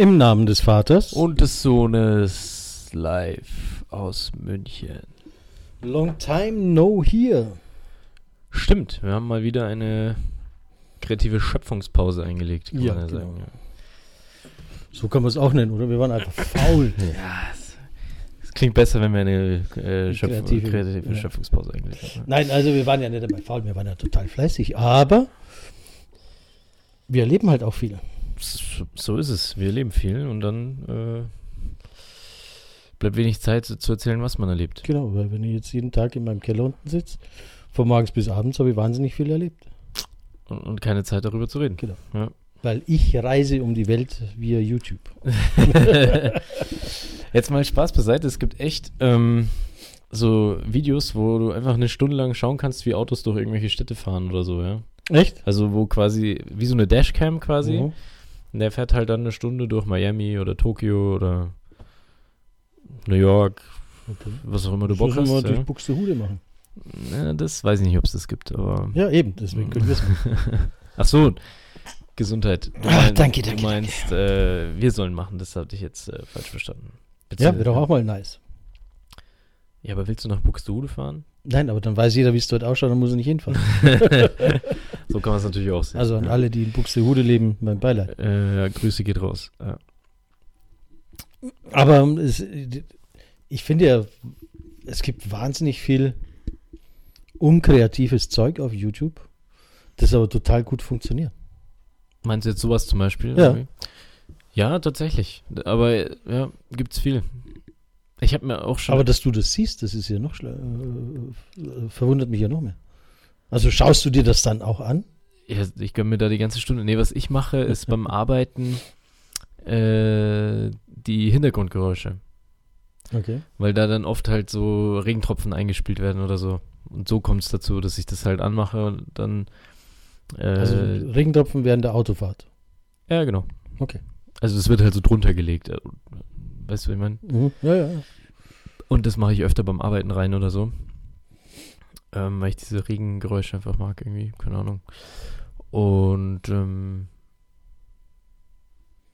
Im Namen des Vaters. Und des Sohnes live aus München. Long time no here. Stimmt, wir haben mal wieder eine kreative Schöpfungspause eingelegt, kann Ja, man ja genau. sagen. Ja. So kann man es auch nennen, oder? Wir waren einfach faul. Ja, es, klingt besser, wenn wir eine äh, Schöpf Kreative- kreative, ja. Schöpfungspause eingelegt haben. Nein, also wir waren ja nicht einmal faul, wir waren ja total fleißig. Aber wir erleben halt auch viel. So, ist es. Wir erleben viel und dann äh, bleibt wenig Zeit zu zu erzählen, was man erlebt. Genau, weil wenn ich jetzt jeden Tag in meinem Keller unten sitze, von morgens bis abends, habe ich wahnsinnig viel erlebt. Und, und keine Zeit darüber zu reden. Genau. Ja. Weil ich reise um die Welt via YouTube. Jetzt mal Spaß beiseite. Es gibt echt ähm, so Videos, wo du einfach eine Stunde lang schauen kannst, wie Autos durch irgendwelche Städte fahren oder so, ja. Echt? Also wo quasi, wie so eine Dashcam quasi. Mhm. Und der fährt halt dann eine Stunde durch Miami oder Tokio oder New York, Okay. was auch immer du Bock hast. durch Ja. Buxtehude machen. Ja, das weiß ich nicht, ob es das gibt, aber. Ja, eben, deswegen können wir es machen. Ach so, Gesundheit. Du, Ah, mein- danke, danke, Du meinst, äh, wir sollen machen, das hatte ich jetzt äh, falsch verstanden. Ja, wäre doch auch mal nice. Ja, aber willst du nach Buxtehude fahren? Nein, aber dann weiß jeder, wie es dort ausschaut, dann muss er nicht hinfahren. so kann man es natürlich auch sehen. Also an ja. alle, die in Buxtehude leben, mein Beileid. Äh, Grüße geht raus. Ja. Aber ähm, es, ich finde ja, es gibt wahnsinnig viel unkreatives Zeug auf YouTube, das aber total gut funktioniert. Meinst du jetzt sowas zum Beispiel? Ja. Ja, tatsächlich. Aber ja, gibt's viel. Ich habe mir auch schon. Aber dass du das siehst, das ist ja noch äh, äh, verwundert mich ja noch mehr. Also schaust du dir das dann auch an? ja, ich gönne mir da die ganze Stunde. Nee, was ich mache, ist beim Arbeiten äh, die Hintergrundgeräusche. Okay. Weil da dann oft halt so Regentropfen eingespielt werden oder so. Und so kommt es dazu, dass ich das halt anmache und dann. Äh, Also Regentropfen während der Autofahrt. ja, genau. Okay. Also es wird halt so drunter gelegt. äh, Weißt du, wie ich meine? Mhm. Ja, ja, ja. Und das mache ich öfter beim Arbeiten rein oder so. Ähm, weil ich diese Regengeräusche einfach mag, irgendwie, keine Ahnung. Und ähm,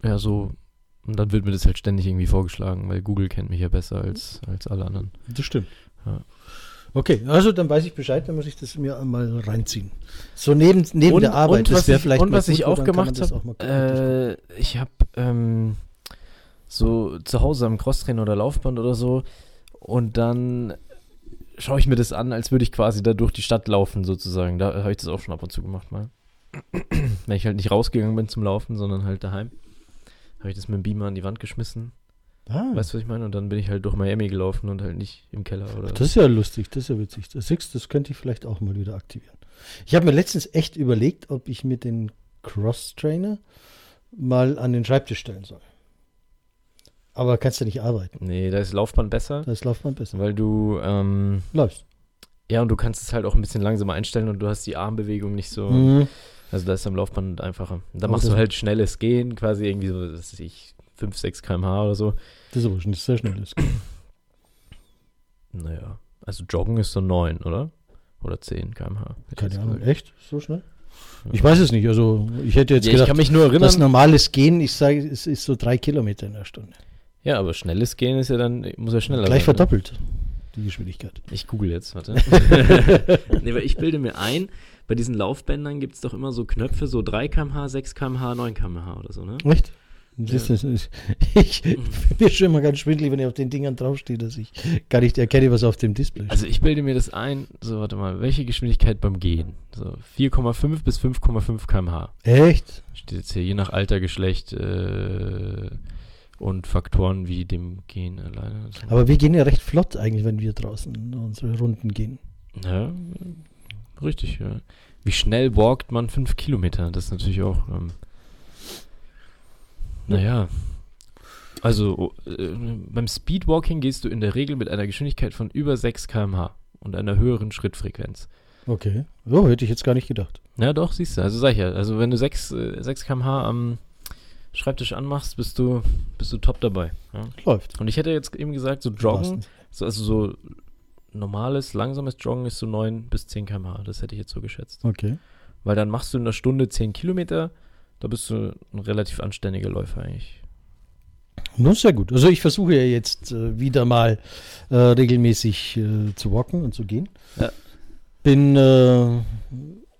ja, so. Und dann wird mir das halt ständig irgendwie vorgeschlagen, weil Google kennt mich ja besser als, als alle anderen. Das stimmt. Ja. Okay, also dann weiß ich Bescheid, dann muss ich das mir mal reinziehen. So neben, neben Und- der Arbeit, das wäre ich- vielleicht und was ich gut, auch gemacht hab, auch mal gucken. Äh, ich habe ähm, so zu Hause am Crosstrainer oder Laufband oder so und dann schaue ich mir das an, als würde ich quasi da durch die Stadt laufen sozusagen. Da habe ich das auch schon ab und zu gemacht mal. Wenn ich halt nicht rausgegangen bin zum Laufen, sondern halt daheim, habe ich das mit dem Beamer an die Wand geschmissen. ah, Weißt du, was ich meine? Und dann bin ich halt durch Miami gelaufen und halt nicht im Keller oder das ist ja lustig, das ist ja witzig. Das, du, das könnte ich vielleicht auch mal wieder aktivieren. Ich habe mir letztens echt überlegt, ob ich mir den Cross-Trainer mal an den Schreibtisch stellen soll. Aber kannst du nicht arbeiten. Nee, da ist Laufband besser, Da ist Laufband besser. weil du ähm, Läufst. ja und du kannst es halt auch ein bisschen langsamer einstellen und du hast die Armbewegung nicht so. Mhm. Also da ist am Laufband einfacher. Da machst du das- halt schnelles Gehen, quasi irgendwie so, was weiß ich, 5, 6 km/h oder so. Das ist aber schon sehr schnell. Das geht. Naja, also Joggen ist so 9, oder? Oder 10 km/h. ich Keine Ahnung, gesagt. echt? So schnell? Ich weiß es nicht. Also ich hätte jetzt Ja, ich gedacht, kann mich nur das erinnern. normales Gehen, ich sage, es ist so drei Kilometer in der Stunde. Ja, aber schnelles Gehen ist ja dann, muss ja schneller Gleich sein, ne? verdoppelt, die Geschwindigkeit. Ich google jetzt, warte. nee, weil ich bilde mir ein, bei diesen Laufbändern gibt es doch immer so Knöpfe, so 3 km/h, 6 km/h, 9 km/h oder so, ne? Echt? Du, das ist- Ich bin schon immer ganz schwindelig, wenn ich auf den Dingern draufstehe, dass ich gar nicht erkenne, was auf dem Display steht. Also ich bilde mir das ein, so warte mal, welche Geschwindigkeit beim Gehen? So 4,5 bis 5,5 km/h. Echt? Steht jetzt hier je nach Alter, Geschlecht äh, und Faktoren wie dem Gehen alleine. Aber wir gehen ja recht flott eigentlich, wenn wir draußen unsere Runden gehen. Ja, richtig, ja. Wie schnell walkt man 5 Kilometer? Das ist natürlich auch. Ähm, naja. Also äh, beim Speedwalking gehst du in der Regel mit einer Geschwindigkeit von über 6 km/h und einer höheren Schrittfrequenz. Okay. So, hätte ich jetzt gar nicht gedacht. Ja, doch, siehst du. Also sag ich ja. Also wenn du 6, äh, 6 km/h am Schreibtisch anmachst, bist du, bist du top dabei. Ja? Läuft. Und ich hätte jetzt eben gesagt, so Joggen, so, also so normales, langsames Joggen ist so 9 bis 10 km/h. Das hätte ich jetzt so geschätzt. Okay. Weil dann machst du in einer Stunde 10 Kilometer, da bist du ein relativ anständiger Läufer eigentlich. Nun, sehr gut. Also ich versuche ja jetzt äh, wieder mal äh, regelmäßig äh, zu walken und zu gehen. Ja. Bin äh,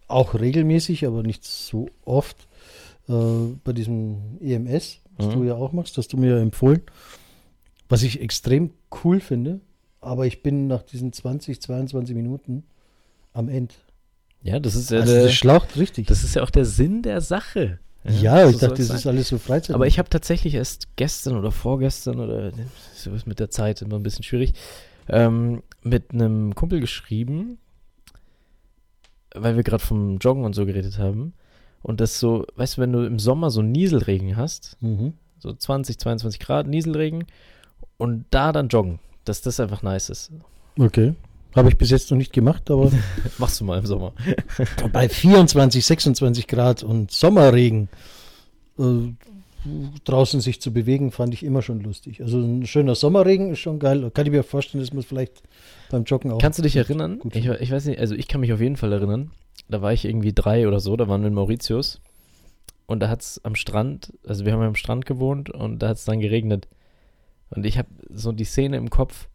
auch regelmäßig, aber nicht so oft äh, bei diesem EMS, was Mhm. du ja auch machst, hast du mir ja empfohlen. Was ich extrem cool finde, aber ich bin nach diesen 20, 22 Minuten am Ende. Ja, das ist ja, Also der, das schlaucht richtig. das ist ja auch der Sinn der Sache. ja, so ich dachte, soll's das sein. ist alles so Freizeit. Aber ich habe tatsächlich erst gestern oder vorgestern oder so ist mit der Zeit immer ein bisschen schwierig, ähm, mit einem Kumpel geschrieben, weil wir gerade vom Joggen und so geredet haben. Und das so, weißt du, wenn du im Sommer so Nieselregen hast, Mhm. so 20, 22 Grad Nieselregen und da dann joggen, dass das einfach nice ist. Okay. Habe ich bis jetzt noch nicht gemacht, aber Machst du mal im Sommer. bei 24, 26 Grad und Sommerregen äh, draußen sich zu bewegen, fand ich immer schon lustig. Also ein schöner Sommerregen ist schon geil. Kann ich mir vorstellen, dass man vielleicht beim Joggen auch. Kannst du dich erinnern? Ich, ich weiß nicht, also ich kann mich auf jeden Fall erinnern. Da war ich irgendwie drei oder so, da waren wir in Mauritius. Und da hat es am Strand, also wir haben ja am Strand gewohnt und da hat es dann geregnet. Und ich habe so die Szene im Kopf,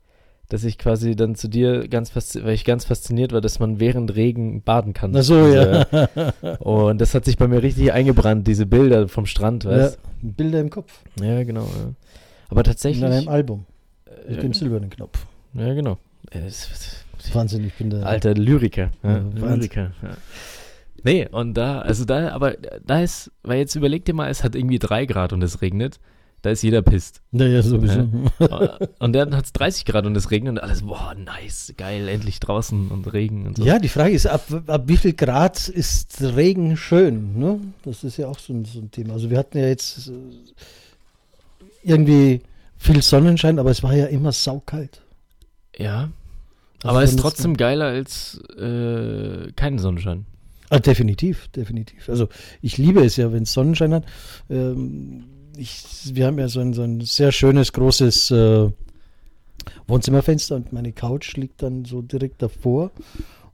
dass ich quasi dann zu dir ganz fasziniert, weil ich ganz fasziniert war, dass man während Regen baden kann. Na so, Also, ja. Und das hat sich bei mir richtig eingebrannt, diese Bilder vom Strand, ja. weißt Bilder im Kopf. Ja, genau. Ja. Aber In tatsächlich. einem Album mit äh, dem silbernen Knopf. ja, genau. Äh, es- Wahnsinn, ich bin da. Alter Lyriker. Ja, Ja. Lyriker. Ja. Nee, und da, also da, aber da ist, weil jetzt überleg dir mal, es hat irgendwie drei Grad und es regnet. Da ist jeder pisst. Naja, sowieso. und dann hat es 30 Grad und es regnet und alles, boah, nice, geil, endlich draußen und Regen und so. Ja, die Frage ist, ab, ab wie viel Grad ist Regen schön? Ne? Das ist ja auch so ein, so ein Thema. Also wir hatten ja jetzt äh, irgendwie viel Sonnenschein, aber es war ja immer saukalt. Ja. Also Aber dann ist trotzdem geiler als äh, kein Sonnenschein. Ah, definitiv, definitiv. Also ich liebe es ja, wenn es Sonnenschein hat. Ähm, ich, wir haben ja so ein, so ein sehr schönes, großes äh, Wohnzimmerfenster und meine Couch liegt dann so direkt davor.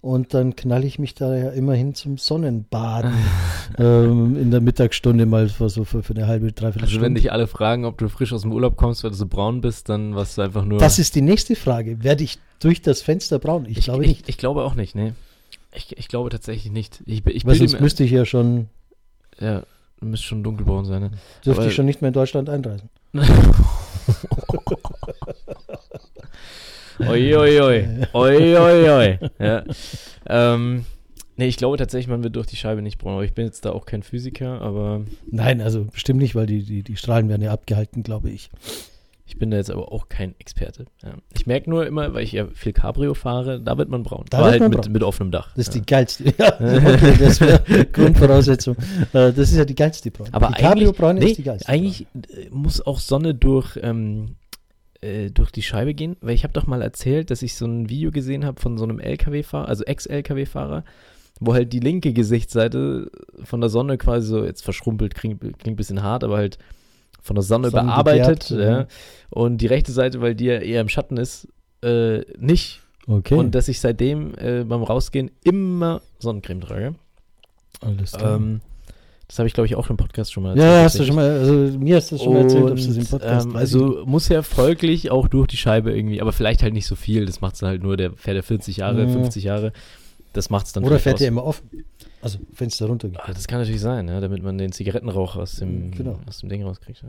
Und dann knalle ich mich da ja immerhin zum Sonnenbaden ähm, in der Mittagsstunde mal für, so für, für eine halbe, dreiviertel Also wenn Stunde. dich alle fragen, ob du frisch aus dem Urlaub kommst, weil du so braun bist, dann warst du einfach nur. Das ist die nächste Frage. Werde ich durch das Fenster braun? Ich, ich, glaube ich, nicht. ich glaube auch nicht, nee. Ich, ich glaube tatsächlich nicht. Ich, ich Weil sonst müsste ich ja schon, ja, du müsst schon dunkelbraun sein, ne? dürfte Aber- ich schon nicht mehr in Deutschland einreisen. Oi, oi, oi. Ja. Ähm, nee, ich glaube tatsächlich, man wird durch die Scheibe nicht braun. Aber ich bin jetzt da auch kein Physiker, aber Nein, also bestimmt nicht, weil die, die, die Strahlen werden ja abgehalten, glaube ich. ich bin da jetzt aber auch kein Experte. Ja. Ich merke nur immer, weil ich ja viel Cabrio fahre, da wird man braun. Da aber halt mit, braun. mit offenem Dach. Das ist ja. die geilste. Ja, okay, das wäre Grundvoraussetzung. Äh, Das ist ja die geilste Bräune. Aber die Cabrio-Bräune nee, ist die geilste. eigentlich äh, muss auch Sonne durch, ähm, äh, durch die Scheibe gehen, weil ich habe doch mal erzählt, dass ich so ein Video gesehen habe von so einem LKW-Fahrer, also Ex-LKW-Fahrer, wo halt die linke Gesichtsseite von der Sonne quasi so, jetzt verschrumpelt, klingt, klingt ein bisschen hart, aber halt von der Sonne Sonne bearbeitet. ja. Und die rechte Seite, weil die ja eher im Schatten ist, äh, nicht. Okay, Und dass ich seitdem äh, beim Rausgehen immer Sonnencreme trage. alles klar. Ähm, das habe ich, glaube ich, auch im Podcast schon mal ja, hast du schon mal, also mir hast du das schon mal erzählt, ob du es im Podcast ähm, Also muss ja folglich auch durch die Scheibe irgendwie, aber vielleicht halt nicht so viel. Das macht es halt nur, der fährt er 40 Jahre, Ja. 50 Jahre. Das macht es dann. Oder fährt er immer offen? Also Fenster runter. Ah, das kann natürlich sein, ja, damit man den Zigarettenrauch aus dem, Genau. aus dem Ding rauskriegt.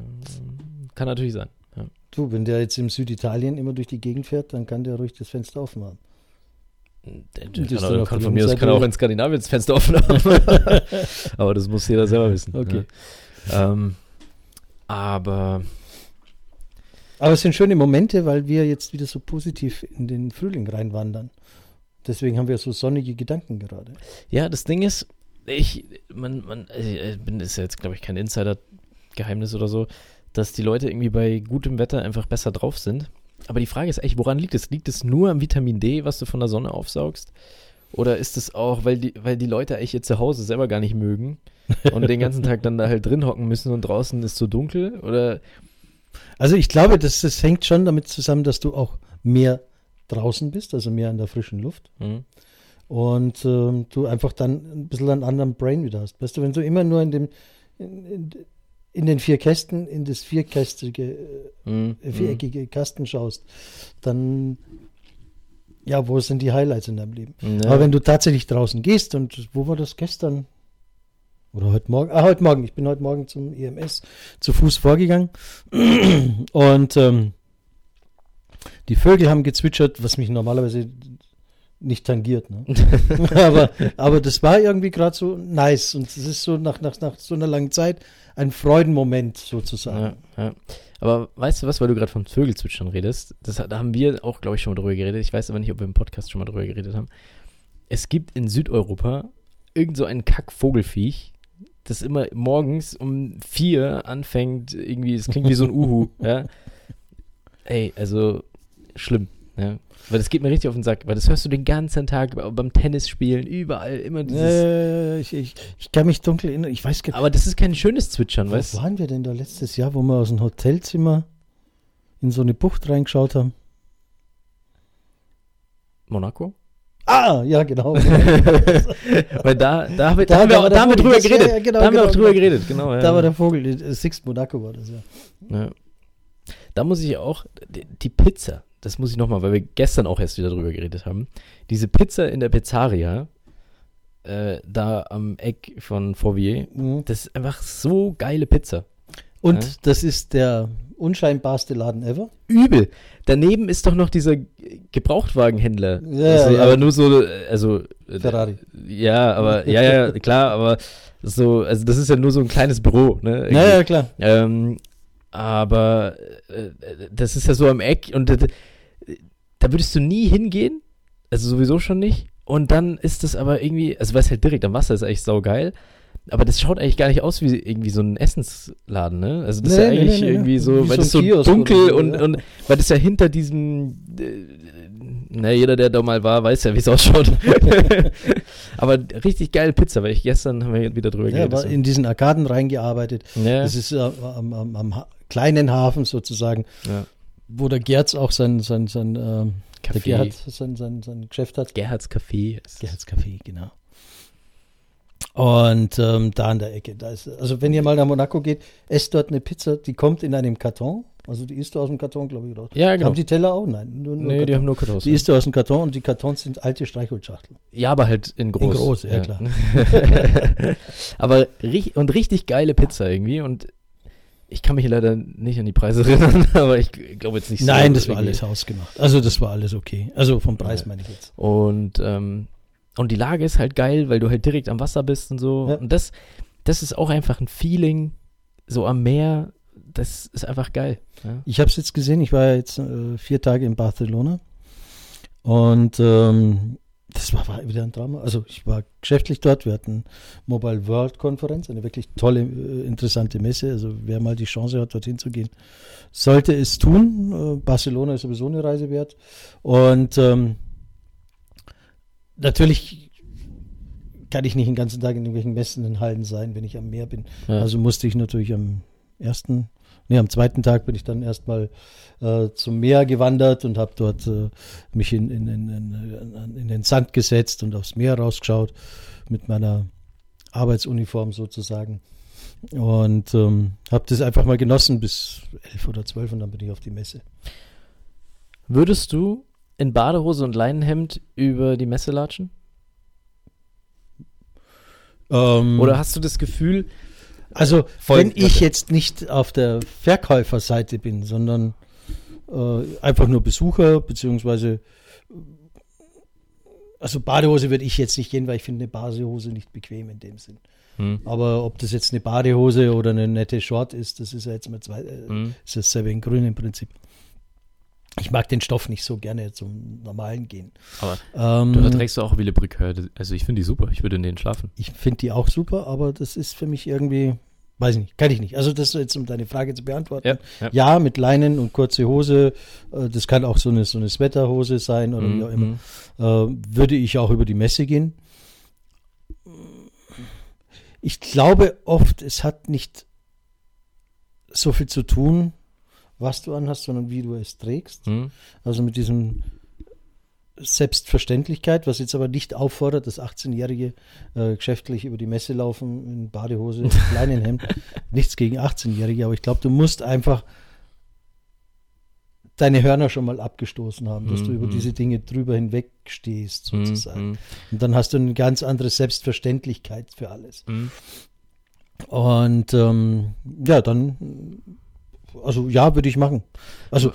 Kann natürlich sein. Ja. Du, wenn der jetzt im Süditalien immer durch die Gegend fährt, dann kann der ruhig das Fenster offen haben. Das kann, auch- von mir aus kann auch in Skandinavien das Fenster offen haben. aber das muss jeder selber wissen. Okay. Ja. Ähm, aber Aber es sind schöne Momente, weil wir jetzt wieder so positiv in den Frühling reinwandern. Deswegen haben wir so sonnige Gedanken gerade. Ja, das Ding ist, ich, man, man, ich bin, ist ja jetzt, glaube ich, kein Insider-Geheimnis oder so, dass die Leute irgendwie bei gutem Wetter einfach besser drauf sind. Aber die Frage ist eigentlich, woran liegt es? Liegt es nur am Vitamin D, was du von der Sonne aufsaugst? Oder ist es auch, weil die, weil die Leute eigentlich ihr Zuhause selber gar nicht mögen und den ganzen Tag dann da halt drin hocken müssen und draußen ist so dunkel? Oder Also ich glaube, das, das hängt schon damit zusammen, dass du auch mehr draußen bist, also mehr in der frischen Luft. hm? Und ähm, du einfach dann ein bisschen einen anderen Brain wieder hast. Weißt du, wenn du immer nur in dem, in, in, in den vier Kästen, in das vierkästige, Mhm. äh, viereckige Kasten schaust, dann, ja, wo sind die Highlights in deinem Leben? Mhm. Ja. Aber wenn du tatsächlich draußen gehst und wo war das gestern? Oder heute Morgen? Ah, heute Morgen. Ich bin heute Morgen zum EMS zu Fuß vorgegangen. Und ähm, die Vögel haben gezwitschert, was mich normalerweise nicht tangiert. Ne? aber, aber das war irgendwie gerade so nice. Und es ist so nach, nach, nach so einer langen Zeit ein Freudenmoment sozusagen. Ja, ja. Aber weißt du was, weil du gerade vom Vögelzwitschern redest, das, da haben wir auch, glaube ich, schon mal drüber geredet. Ich weiß aber nicht, ob wir im Podcast schon mal drüber geredet haben. Es gibt in Südeuropa irgend so ein Kackvogelfiech, das immer morgens um vier anfängt, irgendwie, es klingt wie so ein Uhu, ja. Ey, also schlimm, ja. Weil das geht mir richtig auf den Sack, weil das hörst du den ganzen Tag beim Tennisspielen, überall, immer dieses. Äh, ich, ich, ich kann mich dunkel erinnern. Ich weiß gar nicht. Aber das ist kein schönes Zwitschern, Wo weißt du? waren wir denn da letztes Jahr, wo wir aus dem Hotelzimmer in so eine Bucht reingeschaut haben? Monaco? Ah, ja, genau. Weil da, da, haben wir- da, Da- haben wir, auch- da haben wir drüber ja, geredet. ja, genau, da haben wir genau, auch drüber genau. geredet, genau. Ja. Da war der Vogel, äh, Sixth Monaco war das, ja. ja. Da muss ich auch, die, die Pizza, das muss ich nochmal, weil wir gestern auch erst wieder drüber geredet haben. Diese Pizza in der Pizzeria, äh, da am Eck von Fourier, Mhm. das ist einfach so geile Pizza. Und Ja. das ist der unscheinbarste Laden ever. Übel. Daneben ist doch noch dieser Gebrauchtwagenhändler. Ja, also, ja. Aber nur so, äh, also. äh, Ferrari. Ja, aber, ja, ja, klar, aber so, also das ist ja nur so ein kleines Büro, ne? irgendwie. Naja, klar. Ähm, aber äh, das ist ja so am Eck und äh, da würdest du nie hingehen, also sowieso schon nicht. Und dann ist das aber irgendwie, also weil es halt direkt am Wasser ist, eigentlich saugeil. Aber das schaut eigentlich gar nicht aus wie irgendwie so ein Essensladen, ne? Also das ist Nee, ja nee, eigentlich nee, irgendwie so, weil so das ein so Kiosk dunkel so, und, ja. und weil das ja hinter diesem, äh, na, jeder, der da mal war, weiß ja, wie es ausschaut. aber richtig geile Pizza, weil ich gestern haben wir wieder drüber Ja, geredet. so. in diesen Arkaden reingearbeitet. ja, Das ist äh, am, am, am kleinen Hafen sozusagen, ja. wo der Gerz auch sein, sein, sein, ähm, Café. Gerhard sein, sein, sein Geschäft hat. Gerhards Café. Gerhards Café, genau. Und ähm, da an der Ecke, da ist, also wenn ihr mal nach Monaco geht, esst dort eine Pizza, die kommt in einem Karton. Also die isst du aus dem Karton, glaube ich, raus. Ja, genau. Haben die Teller auch? Nein, nur, nur Nee, die haben nur Kartons. Die isst du aus dem Karton und die Kartons sind alte Streichholzschachteln. ja, aber halt in groß. In groß, ja, klar. aber richtig, und richtig geile Pizza irgendwie und ich kann mich leider nicht an die Preise erinnern, aber ich glaube jetzt nicht so. Nein, das war irgendwie. alles hausgemacht. Also das war alles okay. Also vom Preis Ja. meine ich jetzt. Und, ähm, und die Lage ist halt geil, weil du halt direkt am Wasser bist und so. Ja. Und das, das ist auch einfach ein Feeling, so am Meer, das ist einfach geil. Ja. Ich habe es jetzt gesehen, ich war jetzt äh, vier Tage in Barcelona und ähm, das war, war wieder ein Drama. Also ich war geschäftlich dort, wir hatten Mobile World Konferenz, eine wirklich tolle, äh, interessante Messe. Also wer mal die Chance hat, dorthin zu gehen, sollte es tun. Äh, Barcelona ist sowieso eine Reise wert. Und ähm, natürlich kann ich nicht den ganzen Tag in irgendwelchen Messen und Hallen sein, wenn ich am Meer bin. Ja. Also musste ich natürlich am ersten, nee, am zweiten Tag bin ich dann erstmal äh, zum Meer gewandert und habe dort äh, mich in, in, in, in, in den Sand gesetzt und aufs Meer rausgeschaut mit meiner Arbeitsuniform sozusagen. Und ähm, habe das einfach mal genossen bis elf oder zwölf und dann bin ich auf die Messe. Würdest du in Badehose und Leinenhemd über die Messe latschen? Ähm, Oder hast du das Gefühl, Also, wenn ich jetzt nicht auf der Verkäuferseite bin, sondern äh, einfach nur Besucher, beziehungsweise, also Badehose würde ich jetzt nicht gehen, weil ich finde eine Badehose nicht bequem in dem Sinn. hm, Aber ob das jetzt eine Badehose oder eine nette Short ist, das ist ja jetzt mal zwei, äh, hm, ist dasselbe in grün im Prinzip. Ich mag den Stoff nicht so gerne zum normalen gehen. aber Ähm, du trägst du auch Wille Brücke. Also ich finde die super, ich würde in denen schlafen. Ich finde die auch super, aber das ist für mich irgendwie, weiß ich nicht, kann ich nicht. Also das jetzt, um deine Frage zu beantworten. Ja, ja. Ja, mit Leinen und kurze Hose, äh, das kann auch so eine, so eine Sweaterhose sein oder wie auch immer, Mhm. äh, würde ich auch über die Messe gehen. Ich glaube oft, es hat nicht so viel zu tun, was du anhast, sondern wie du es trägst. Hm, Also mit diesem Selbstverständlichkeit, was jetzt aber nicht auffordert, dass 18-Jährige äh, geschäftlich über die Messe laufen in Badehose, kleinen Hemd. Nichts gegen 18-Jährige, aber ich glaube, du musst einfach deine Hörner schon mal abgestoßen haben, dass mm, du über mm. diese Dinge drüber hinweg stehst, mhm, sozusagen. Mm, Und dann hast du eine ganz andere Selbstverständlichkeit für alles. Mhm. Und ähm, ja, dann, also ja, würde ich machen. Also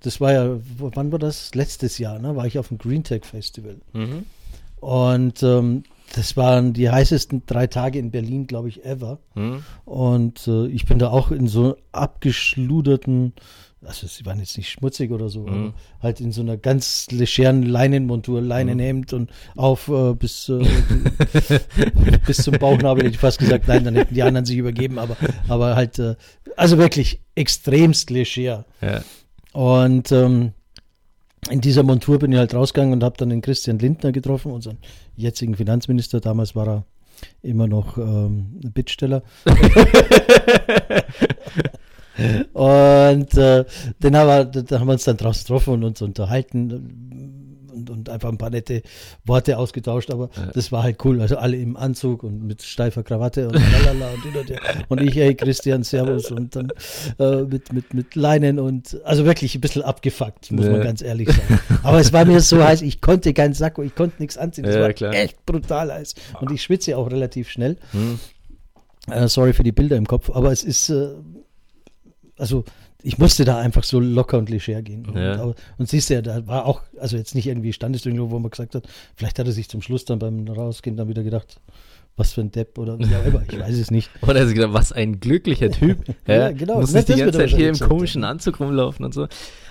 das war ja, wann war das? Letztes Jahr, ne? War ich auf dem Green Tech Festival. Mhm. Und ähm, das waren die heißesten drei Tage in Berlin, glaube ich, ever. Mhm. Und äh, ich bin da auch in so abgeschluderten also sie waren jetzt nicht schmutzig oder so, mhm. halt in so einer ganz legeren Leinenmontur, Leinenhemd mhm. und auf äh, bis, äh, bis zum Bauchnabel hätte ich fast gesagt, nein, dann hätten die anderen sich übergeben, aber, aber halt, äh, also wirklich extremst leger. Ja. Und ähm, in dieser Montur bin ich halt rausgegangen und habe dann den Christian Lindner getroffen, unseren jetzigen Finanzminister. Damals war er immer noch ähm, Bittsteller. und äh, den haben wir, da haben wir uns dann draußen getroffen und uns unterhalten und, und einfach ein paar nette Worte ausgetauscht, aber ja. das war halt cool. Also alle im Anzug und mit steifer Krawatte und lalala und, und, und ich, hey Christian, Servus und dann äh, mit, mit, mit Leinen und also wirklich ein bisschen abgefuckt, muss ja. man ganz ehrlich sagen. Aber es war mir so heiß, ich konnte keinen Sakko, ich konnte nichts anziehen. Es ja, war klar. echt brutal heiß. Und ich schwitze auch relativ schnell. Hm. Uh, sorry für die Bilder im Kopf, aber es ist, uh, also ich musste da einfach so locker und leger gehen. Ja. Und, und, siehst du ja, da war auch, also jetzt nicht irgendwie Standesdüngung, wo man gesagt hat, vielleicht hat er sich zum Schluss dann beim Rausgehen dann wieder gedacht, was für ein Depp oder wie auch immer, ich weiß es nicht. Oder er hat sich gedacht, was ein glücklicher Typ. ja, ja, genau. Muss nicht die ganze Zeit hier im komischen Anzug rumlaufen und so.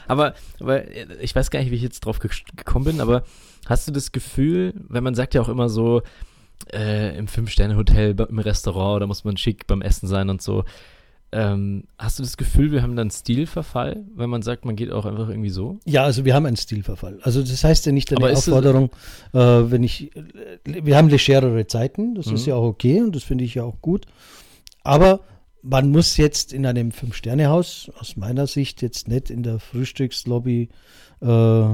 Aber, aber ich weiß gar nicht, wie ich jetzt drauf gekommen bin, aber hast du das Gefühl, wenn man sagt ja auch immer so, äh, im Fünf-Sterne-Hotel, im Restaurant, da muss man schick beim Essen sein und so, ähm, hast du das Gefühl, wir haben dann Stilverfall, wenn man sagt, man geht auch einfach irgendwie so? Ja, also wir haben einen Stilverfall. Also das heißt ja nicht eine Aufforderung, äh, wenn ich, äh, wir haben legerere Zeiten, das mhm. ist ja auch okay und das finde ich ja auch gut. Aber man muss jetzt in einem Fünf-Sterne-Haus, aus meiner Sicht, jetzt nicht in der Frühstückslobby äh,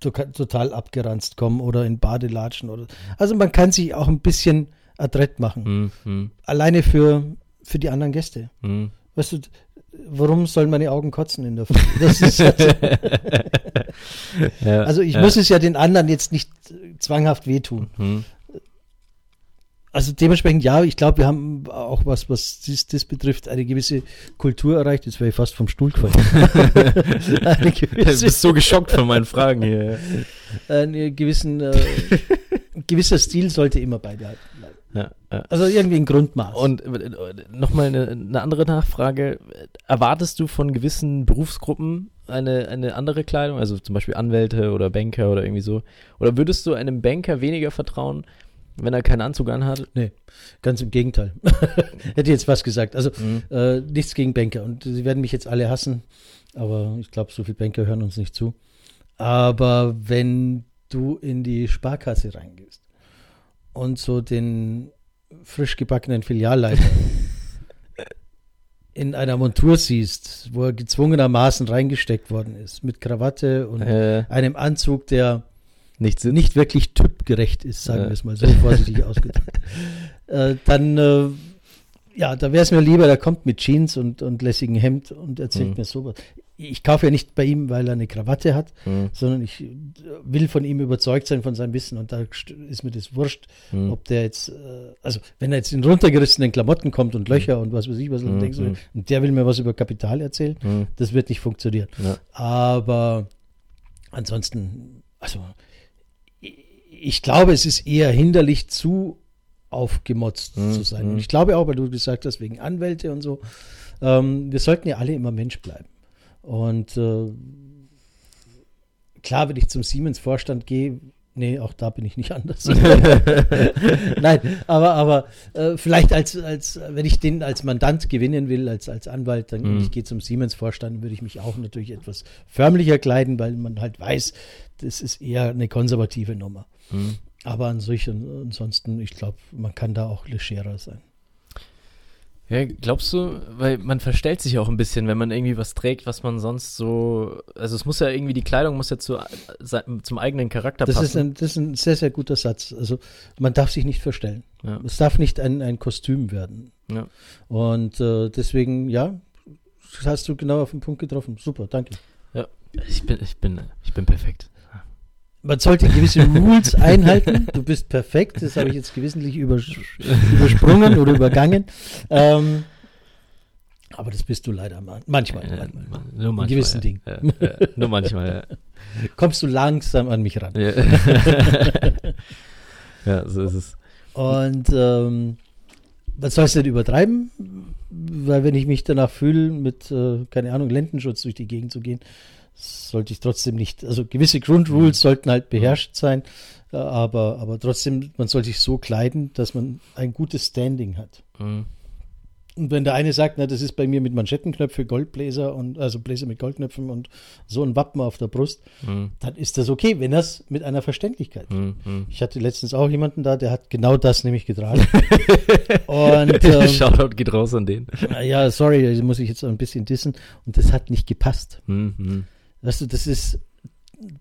total abgeranzt kommen oder in Badelatschen oder. Also man kann sich auch ein bisschen adrett machen. Mhm. Alleine für für die anderen Gäste. Mhm. Weißt du, warum sollen meine Augen kotzen in der Früh? Also, ja, also ich ja. muss es ja den anderen jetzt nicht zwanghaft wehtun. Mhm. Also dementsprechend ja, ich glaube, wir haben auch was, was das, das, betrifft, eine gewisse Kultur erreicht. Jetzt wäre ich fast vom Stuhl gefallen. du bist so geschockt von meinen Fragen hier. Einen gewissen, äh, gewisser Stil sollte immer beibehalten bleiben. Ja, ja. Also irgendwie ein Grundmaß. Und äh, nochmal eine, eine andere Nachfrage. Erwartest du von gewissen Berufsgruppen eine, eine andere Kleidung? Also zum Beispiel Anwälte oder Banker oder irgendwie so? Oder würdest du einem Banker weniger vertrauen, wenn er keinen Anzug anhat? Nee, ganz im Gegenteil. Hätte jetzt was gesagt. Also mhm. äh, nichts gegen Banker. Und sie werden mich jetzt alle hassen. Aber ich glaube, so viele Banker hören uns nicht zu. Aber wenn du in die Sparkasse reingehst und so den frisch gebackenen Filialleiter in einer Montur siehst, wo er gezwungenermaßen reingesteckt worden ist, mit Krawatte und äh. einem Anzug, der nicht, nicht wirklich typgerecht ist, sagen äh. wir es mal so vorsichtig ausgedrückt, äh, dann, äh, ja, da wäre es mir lieber, der kommt mit Jeans und, und lässigen Hemd und erzählt mhm. mir sowas ich kaufe ja nicht bei ihm, weil er eine Krawatte hat, mhm. sondern ich will von ihm überzeugt sein von seinem Wissen und da ist mir das wurscht, mhm. ob der jetzt, äh, also wenn er jetzt in runtergerissenen Klamotten kommt und Löcher mhm. und was weiß ich was, dann mhm. denkst du, mhm. und der will mir was über Kapital erzählen, das wird nicht funktionieren. Ja. Aber ansonsten, also ich glaube, es ist eher hinderlich zu aufgemotzt zu sein. Und ich glaube auch, weil du gesagt hast, wegen Anwälte und so, ähm, wir sollten ja alle immer Mensch bleiben. Und äh, klar, wenn ich zum Siemens-Vorstand gehe, nee, auch da bin ich nicht anders. Nein, aber, aber äh, vielleicht als, als, wenn ich den als Mandant gewinnen will, als, als Anwalt, dann mhm. ich gehe zum Siemens-Vorstand, würde ich mich auch natürlich etwas förmlicher kleiden, weil man halt weiß, das ist eher eine konservative Nummer. Mhm. Aber an sich ansonsten, ich glaube, man kann da auch legerer sein. Ja, glaubst du, weil man verstellt sich auch ein bisschen, wenn man irgendwie was trägt, was man sonst so, also es muss ja irgendwie, die Kleidung muss ja zu, zum eigenen Charakter das passen. Ist ein, das ist ein sehr, sehr guter Satz. Also man darf sich nicht verstellen. Ja. Es darf nicht ein, ein Kostüm werden. Ja. Und äh, deswegen, ja, hast du genau auf den Punkt getroffen. Super, danke. Ja, ich bin, ich bin, ich bin perfekt. Man sollte gewisse Rules einhalten. Du bist perfekt. Das habe ich jetzt gewissentlich übers übersprungen oder übergangen. Ähm, aber das bist du leider man manchmal. Ja, manchmal. nur manchmal. In gewissen ja. Dingen. Ja, ja, nur manchmal, ja. Kommst du langsam an mich ran. Ja, so ist es. Und ähm, man soll es nicht übertreiben, weil wenn ich mich danach fühle, mit, äh, keine Ahnung, Lendenschutz durch die Gegend zu gehen, sollte ich trotzdem nicht, also gewisse Grundrules sollten halt beherrscht sein, äh, aber, aber trotzdem, man soll sich so kleiden, dass man ein gutes Standing hat. Mhm. Und wenn der eine sagt, na, das ist bei mir mit Manschettenknöpfe, Goldbläser und also Bläser mit Goldknöpfen und so ein Wappen auf der Brust, Mhm. dann ist das okay, wenn das mit einer Verständlichkeit. Mhm. Mhm. Ich hatte letztens auch jemanden da, der hat genau das nämlich getragen. und ähm, Shoutout geht raus an den. ja, sorry, das muss ich jetzt ein bisschen dissen. Und das hat nicht gepasst. Mhm. Weißt du, das ist,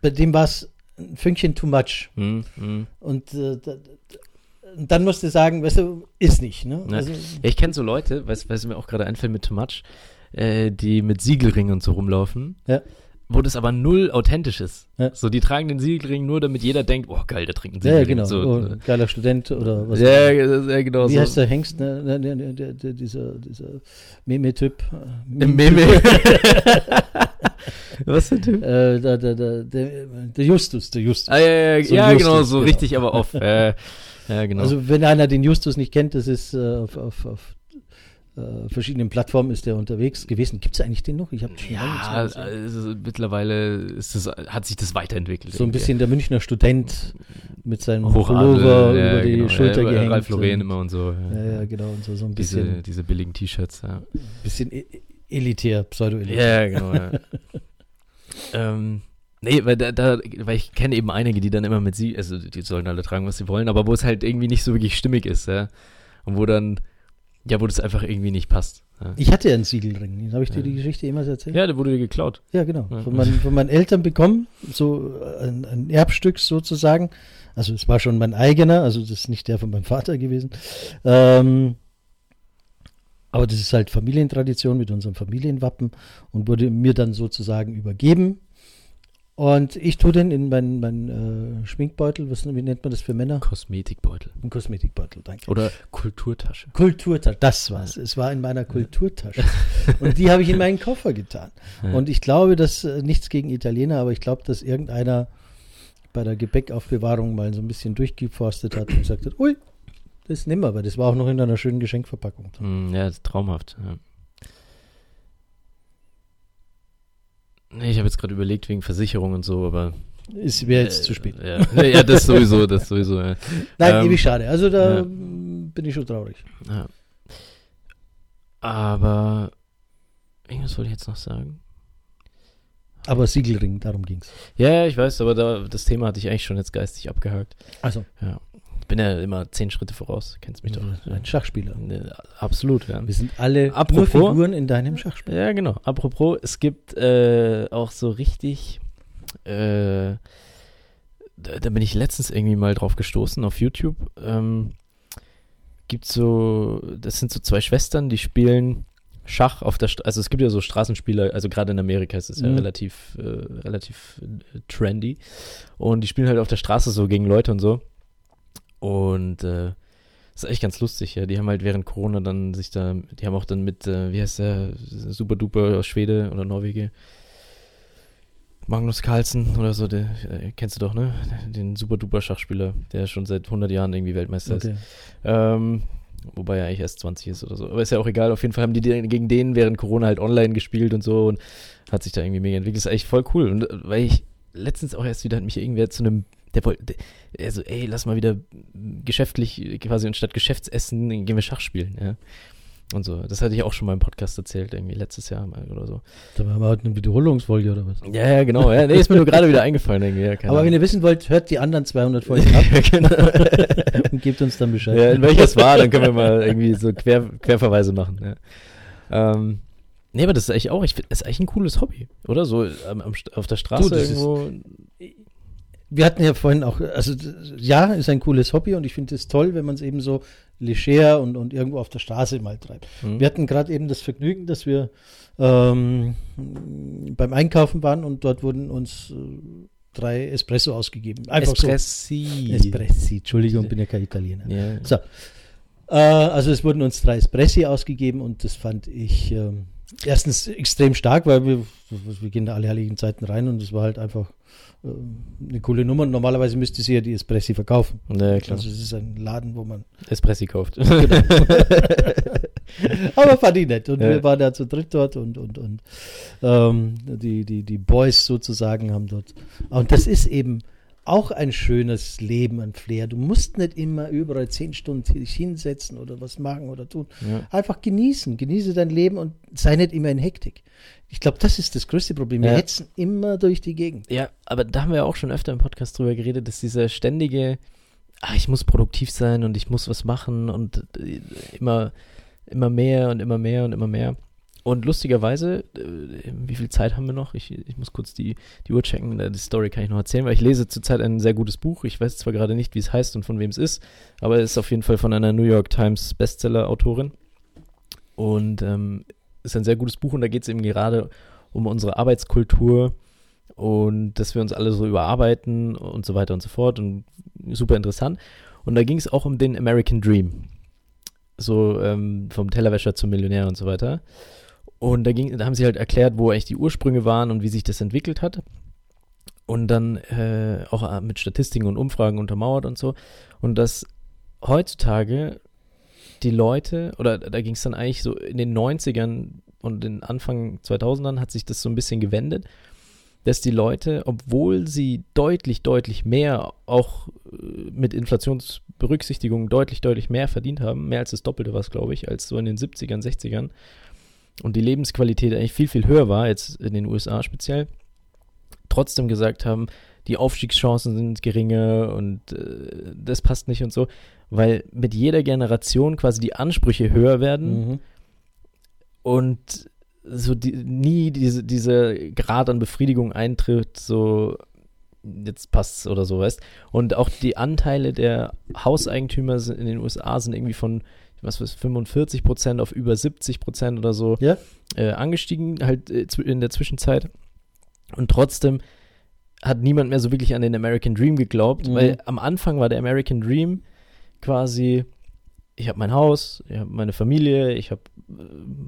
bei dem war es ein Fünkchen too much. Mhm. Mhm. Und äh, da, da, dann musst du sagen, weißt du, ist nicht. Ne? Also, Ja, ich kenne so Leute, weißt du, mir auch gerade einfällt mit Too Much, äh, die mit Siegelringen und so rumlaufen, Ja. wo das aber null authentisch ist. Ja. So, die tragen den Siegelring nur, damit jeder denkt, oh geil, der trinkt einen ja, ja, Siegelring. genau. So, oh, ne? geiler Student oder was. ja, ja, genau Wie so. heißt der Hengst, ne? Ne, ne, ne, dieser, dieser Meme-Typ. äh, Meme. Was für ein Typ? Äh, der, der, der, der, Justus, der Justus. Ah, ja, ja, So ja Justus, genau, so genau. richtig, aber off. Äh, ja, genau. Also wenn einer den Justus nicht kennt, das ist äh, auf, auf, auf äh, verschiedenen Plattformen ist der unterwegs gewesen. Gibt es eigentlich den noch? Ich habe ja, also mittlerweile ist das, hat sich das weiterentwickelt. so ein irgendwie. bisschen der Münchner Student mit seinem Pullover ja, über die genau, Schulter ja, gehängt. Ralf Lauren immer und so. Ja. Ja, genau. Und so, so ein Diese, bisschen, diese billigen T-Shirts, ja. bisschen e- elitär, pseudo-elitär. Ja, genau. Ja. ähm, nee, weil, da, da, weil ich kenne eben einige, die dann immer mit sie, also die sollen alle tragen, was sie wollen, aber wo es halt irgendwie nicht so wirklich stimmig ist, ja. Und wo dann, ja, wo das einfach irgendwie nicht passt. Ja, Ich hatte ja einen Siegelring. Habe ich dir Ja. die Geschichte jemals erzählt? ja der wurde dir geklaut. Ja, genau. Ja. Von, meinen, von meinen Eltern bekommen, so ein, ein Erbstück sozusagen. Also es war schon mein eigener, also das ist nicht der von meinem Vater gewesen. Ähm, aber das ist halt Familientradition mit unserem Familienwappen und wurde mir dann sozusagen übergeben. Und ich tue den in meinen mein, äh, Schminkbeutel, was, wie nennt man das für Männer? Kosmetikbeutel. Ein Kosmetikbeutel, danke. Oder Kulturtasche. Kulturtasche, das war's. Es war in meiner Kulturtasche. Und die habe ich in meinen Koffer getan. Ja. Und ich glaube, dass äh, nichts gegen Italiener, aber ich glaube, dass irgendeiner bei der Gepäckaufbewahrung mal so ein bisschen durchgeforstet hat und gesagt hat, ui, das nimm mal, weil das war auch noch in einer schönen Geschenkverpackung. Mm, Ja, das ist traumhaft. Ja. Nee, ich habe jetzt gerade überlegt wegen Versicherung und so, aber. Es wäre jetzt äh, zu spät. Ja, ja, das sowieso, das sowieso. Ja. Nein, ähm, ewig schade. Also da ja. bin ich schon traurig. Ja. Aber irgendwas wollte ich jetzt noch sagen. Aber Siegelring, darum ging's. Ja, ja, ich weiß, aber da, das Thema hatte ich eigentlich schon jetzt geistig abgehakt. Also, Ich bin ja immer zehn Schritte voraus, kennst mich doch. ein Schachspieler. Ne, Absolut, ja. Wir sind alle Apropos- nur Figuren in deinem Schachspiel. Ja, genau. Apropos, es gibt äh, auch so richtig. Äh, da, da bin ich letztens irgendwie mal drauf gestoßen auf YouTube. Ähm, gibt so, das sind so zwei Schwestern, die spielen Schach auf der, St also es gibt ja so Straßenspieler, also gerade in Amerika ist es ja Mhm. relativ, äh, relativ äh, trendy. Und die spielen halt auf der Straße so gegen Leute und so. Und äh, das ist echt ganz lustig, ja. Die haben halt während Corona dann sich da, die haben auch dann mit, äh, wie heißt der, Super Duper aus Schwede oder Norwegen, Magnus Carlsen oder so, der, äh, kennst du doch, ne? Den Super Duper Schachspieler, der schon seit 100 Jahren irgendwie Weltmeister ist. Okay. Ähm, wobei er eigentlich erst 20 ist oder so. Aber ist ja auch egal. Auf jeden Fall haben die gegen den während Corona halt online gespielt und so und hat sich da irgendwie mega entwickelt. Das ist echt voll cool. Und äh, weil ich letztens auch erst wieder hat mich irgendwer zu einem, der wollte, also ey, lass mal wieder geschäftlich quasi anstatt Geschäftsessen gehen wir Schach spielen, ja. Und so. Das hatte ich auch schon mal im Podcast erzählt, irgendwie letztes Jahr mal oder so. Da haben wir heute eine Wiederholungsfolge oder was? Ja, ja, genau. Ja, nee, ist mir nur gerade wieder eingefallen. Irgendwie. Ja, Aber wenn ihr wissen wollt, hört die anderen 200 Folgen ab ja, genau. und gebt uns dann Bescheid. ja, in welches war, dann können wir mal irgendwie so Quer, Querverweise machen. Ja. Ähm, nee, aber das ist eigentlich auch, ich finde, das ist eigentlich ein cooles Hobby, oder? So am, am, St- auf der Straße ist- irgendwo. Wir hatten ja vorhin auch, also ja, ist ein cooles Hobby und ich finde es toll, wenn man es eben so leger und, und irgendwo auf der Straße mal treibt. Hm. Wir hatten gerade eben das Vergnügen, dass wir ähm, beim Einkaufen waren und dort wurden uns äh, drei Espresso ausgegeben. Einfach Espressi. so. Espressi, Entschuldigung, bin ja kein Italiener. Ja. So. Äh, also es wurden uns drei Espressi ausgegeben und das fand ich ähm, erstens extrem stark, weil wir, wir gehen da alle heiligen Zeiten rein und es war halt einfach ähm, eine coole Nummer. Normalerweise müsste sie ja die Espressi verkaufen. Ja, klar. Also es ist ein Laden, wo man. Espressi kauft. Aber fand ich nett. Und Ja. wir waren da zu dritt dort und, und, und ähm, die, die, die Boys sozusagen haben dort. Und das ist eben auch ein schönes Leben, ein Flair. Du musst nicht immer überall zehn Stunden dich hinsetzen oder was machen oder tun. ja. Einfach genießen. Genieße dein Leben und sei nicht immer in Hektik. Ich glaube, das ist das größte Problem. Wir Ja. hetzen immer durch die Gegend. Ja, aber da haben wir auch schon öfter im Podcast drüber geredet, dass dieser ständige, ah, ich muss produktiv sein und ich muss was machen und äh, immer, immer mehr und immer mehr und immer mehr. Und lustigerweise, äh, wie viel Zeit haben wir noch? Ich, ich muss kurz die, die Uhr checken. äh, Die Story kann ich noch erzählen, weil ich lese zurzeit ein sehr gutes Buch. Ich weiß zwar gerade nicht, wie es heißt und von wem es ist, aber es ist auf jeden Fall von einer New York Times Bestseller-Autorin. Und ähm, ist ein sehr gutes Buch und da geht es eben gerade um unsere Arbeitskultur und dass wir uns alle so überarbeiten und so weiter und so fort und super interessant. Und da ging es auch um den American Dream. So ähm, vom Tellerwäscher zum Millionär und so weiter. Und da, ging, da haben sie halt erklärt, wo eigentlich die Ursprünge waren und wie sich das entwickelt hat. Und dann äh, auch äh, mit Statistiken und Umfragen untermauert und so. Und dass heutzutage die Leute, oder da ging es dann eigentlich so in den 90ern und den Anfang 2000ern hat sich das so ein bisschen gewendet, dass die Leute, obwohl sie deutlich, deutlich mehr, auch äh, mit Inflationsberücksichtigung deutlich, deutlich mehr verdient haben, mehr als das Doppelte war es, glaube ich, als so in den 70ern, 60ern, und die Lebensqualität eigentlich viel, viel höher war, jetzt in den USA speziell, trotzdem gesagt haben, die Aufstiegschancen sind geringer und äh, das passt nicht und so, weil mit jeder Generation quasi die Ansprüche höher werden Mhm. und so die, nie diese, dieser Grad an Befriedigung eintritt, so jetzt passt's oder so, weißt Und auch die Anteile der Hauseigentümer sind in den USA sind irgendwie von, was weiß 45 Prozent auf über 70 Prozent oder so Ja. äh, angestiegen, halt äh, in der Zwischenzeit. Und trotzdem hat niemand mehr so wirklich an den American Dream geglaubt, Mhm. weil am Anfang war der American Dream quasi, ich habe mein Haus, ich habe meine Familie, ich habe äh,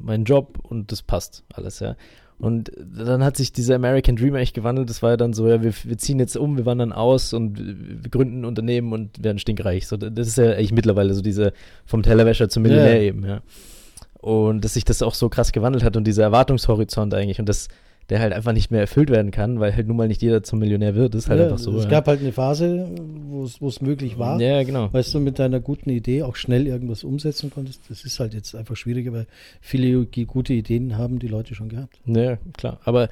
meinen Job und das passt alles, ja. Und dann hat sich dieser American Dream echt gewandelt. Das war ja dann so, ja, wir, wir ziehen jetzt um, wir wandern aus und wir gründen ein Unternehmen und werden stinkreich. So, das ist ja eigentlich mittlerweile so diese vom Tellerwäscher zum Millionär Ja. eben, ja. Und dass sich das auch so krass gewandelt hat und dieser Erwartungshorizont eigentlich und dass der halt einfach nicht mehr erfüllt werden kann, weil halt nun mal nicht jeder zum Millionär wird, ist halt ja, einfach so. es ja. gab halt eine Phase, wo es möglich war. Ja, genau. Weißt du, mit deiner guten Idee auch schnell irgendwas umsetzen konntest. Das ist halt jetzt einfach schwieriger, weil viele gute Ideen haben die Leute schon gehabt. Ja, klar. Aber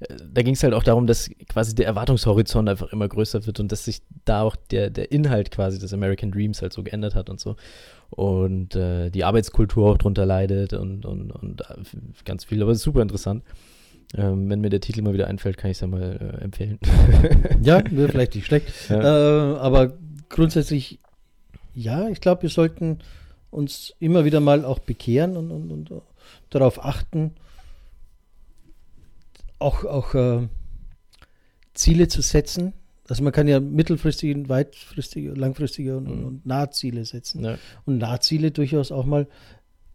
äh, da ging es halt auch darum, dass quasi der Erwartungshorizont einfach immer größer wird und dass sich da auch der, der Inhalt quasi des American Dreams halt so geändert hat und so. Und äh, die Arbeitskultur auch drunter leidet und, und, und äh, ganz viel. Aber es ist super interessant. Ähm, wenn mir der Titel mal wieder einfällt, kann ich es ja mal äh, empfehlen. Ja, wäre vielleicht nicht schlecht. Ja. Äh, aber grundsätzlich, ja, ich glaube, wir sollten uns immer wieder mal auch bekehren und, und, und darauf achten, auch, auch äh, Ziele zu setzen. Also man kann ja mittelfristige, weitfristige, langfristige und, Mhm. und Nahziele setzen. Ja. Und Nahziele durchaus auch mal,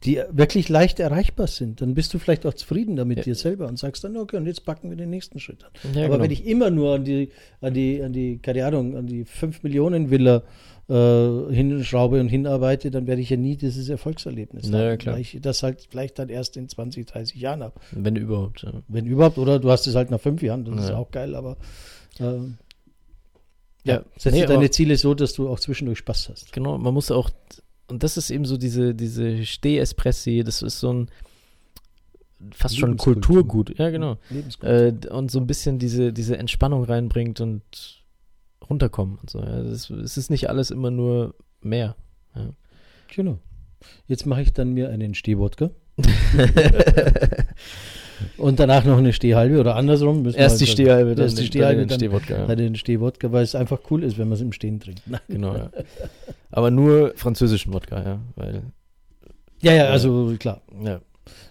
die wirklich leicht erreichbar sind. Dann bist du vielleicht auch zufrieden damit Ja. dir selber und sagst dann, okay, und jetzt packen wir den nächsten Schritt an. Ja, Aber genau. wenn ich immer nur an die, an die, an die, keine Ahnung, an die 5 Millionen Villa äh, hinschraube und hinarbeite, dann werde ich ja nie dieses Erfolgserlebnis Ja, haben. klar. Weil ich das halt vielleicht dann erst in 20, 30 Jahren habe. Wenn überhaupt. Ja. Wenn überhaupt, oder du hast es halt nach fünf Jahren, das ist Ja. auch geil, aber ähm, Ja, setze nee, deine Ziele so, dass du auch zwischendurch Spaß hast. Genau, man muss auch und das ist eben so diese, diese Steh-Espressi, das ist so ein fast schon. Kulturgut. Ja, genau. Äh, und so ein bisschen diese, diese Entspannung reinbringt und runterkommen und so. Ja. Das, es ist nicht alles immer nur mehr. Genau. Jetzt mache ich dann mir einen Stehwodka und danach noch eine Stehhalbe oder andersrum. Erst die halt- Stehhalbe, dann, Erst die Stehhalbe, dann dann, Stehwodka. dann Ja. den Stehwodka, weil es einfach cool ist, wenn man es im Stehen trinkt. Nein. Genau, ja. Aber nur französischen Wodka, ja. Weil, Ja, ja, also klar, ja,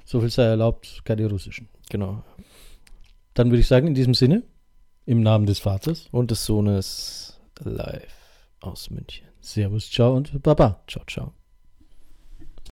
so viel sei erlaubt, keine russischen. genau. Dann würde ich sagen, in diesem Sinne, im Namen des Vaters, Und des Sohnes live aus München. Servus, ciao und Baba. Ciao, ciao.